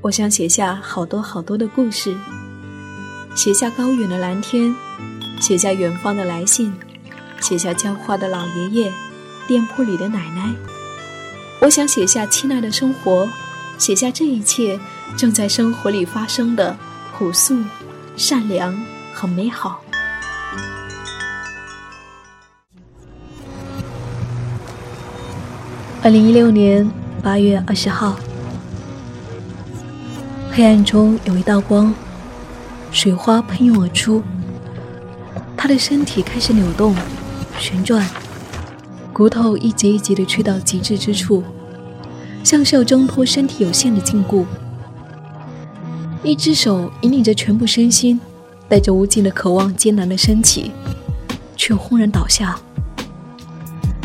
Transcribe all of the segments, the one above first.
我想写下好多好多的故事，写下高远的蓝天，写下远方的来信，写下浇花的老爷爷，店铺里的奶奶。我想写下亲爱的生活，写下这一切正在生活里发生的朴素、善良和美好。二零一六年八月二十号。黑暗中有一道光，水花喷涌而出。他的身体开始扭动、旋转，骨头一节一节的去到极致之处，像是要挣脱身体有限的禁锢。一只手引领着全部身心，带着无尽的渴望，艰难的升起，却轰然倒下。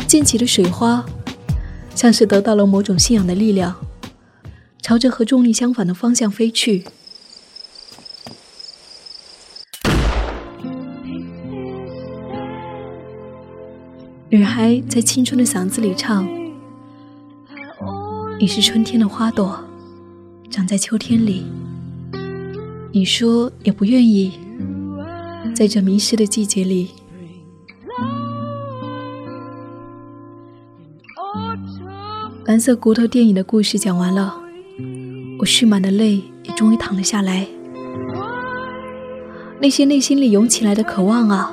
溅起的水花，像是得到了某种信仰的力量。朝着和重力相反的方向飞去。女孩在青春的嗓子里唱：“你是春天的花朵，长在秋天里。你说也不愿意，在这迷失的季节里。”蓝色骨头电影的故事讲完了。我蓄满的泪也终于淌了下来，那些内心里涌起来的渴望啊，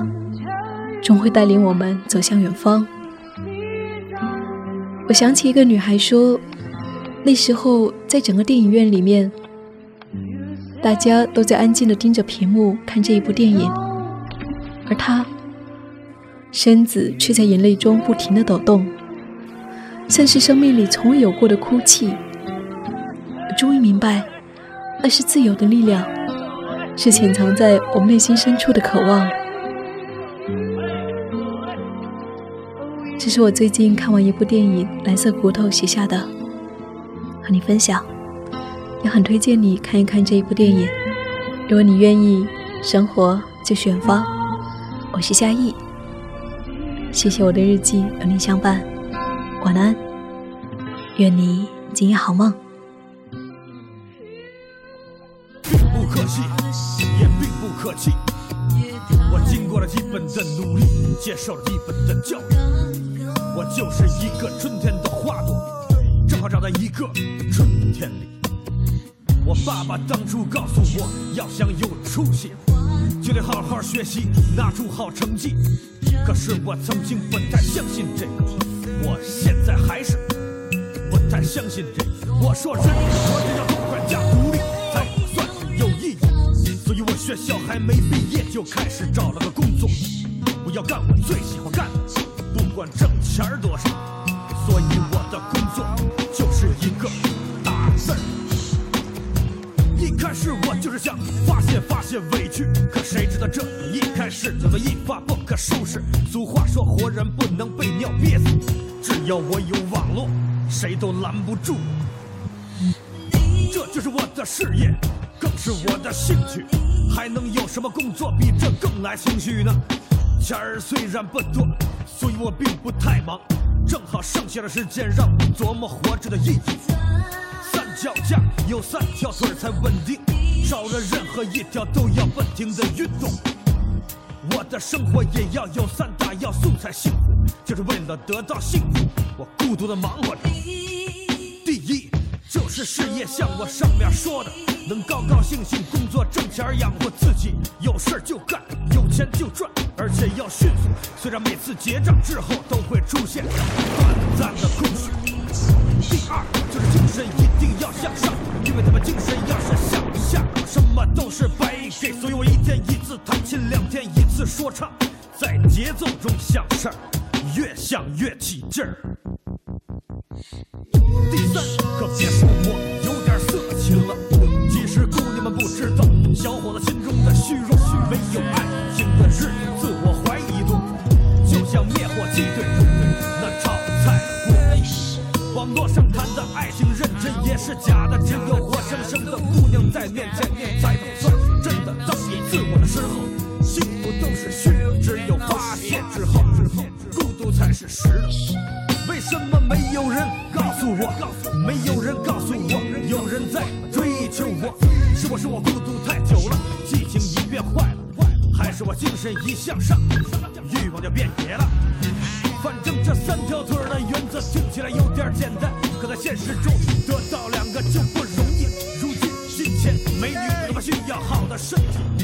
终会带领我们走向远方。我想起一个女孩说，那时候在整个电影院里面，大家都在安静的盯着屏幕看这一部电影，而她身子却在眼泪中不停的抖动，像是生命里从未有过的哭泣。终于明白，那是自由的力量，是潜藏在我们内心深处的渴望。这是我最近看完一部电影《蓝色骨头》写下的，和你分享，也很推荐你看一看这一部电影。如果你愿意，生活就是远方。我是夏意，谢谢我的日记有你相伴，晚安，愿你今夜好梦。可惜，也并不客气。我经过了基本的努力，接受了基本的教育。我就是一个春天的花朵，正好长在一个春天里。我爸爸当初告诉我，要想有出息，就得好好学习，拿出好成绩。可是我曾经不太相信这个，我现在还是不太相信这个。我说人，我只要还没毕业就开始找了个工作，我要干我最喜欢干的，不管挣钱多少。所以我的工作就是一个大字儿。一开始我就是想发泄发泄委屈，可谁知道这一开始就一发不可收拾。俗话说活人不能被尿憋死，只要我有网络，谁都拦不住。这就是我的事业，更是我的兴趣。还能有什么工作比这更来情绪呢？钱儿虽然不多，所以我并不太忙，正好剩下的时间让我琢磨活着的意义。三脚架有三条腿才稳定，少了任何一条都要不停的运动。我的生活也要有三大要素才幸福，就是为了得到幸福，我孤独的忙活着。是事业，像我上面说的，能高高兴兴工作挣钱养活自己，有事就干，有钱就赚，而且要迅速。虽然每次结账之后都会出现短暂的空虚。第二就是精神一定要向上，因为他们精神要是向下，什么都是白给。所以我一天一次弹琴，两天一次说唱，在节奏中想事儿，越想越起劲儿。第三，可别说我有点色情了。其实姑娘们不知道，小伙子心中的虚荣，没有爱情的日子，自我怀疑多，就像灭火器对那炒菜锅。网络上谈的爱情认真也是假的，只有活生生的姑娘在面前才能算是真的。当你自我的时候，幸福都是虚的，只有发现之后，孤独才是实的。没有人告诉我？没有人告诉我，有人在追求我。是我是我孤独太久了，激情已变坏了，还是我精神已向上，欲望就变野了。反正这三条腿的原则听起来有点简单，可在现实中得到两个就不容易。如今金钱、美女，他们需要好的身体，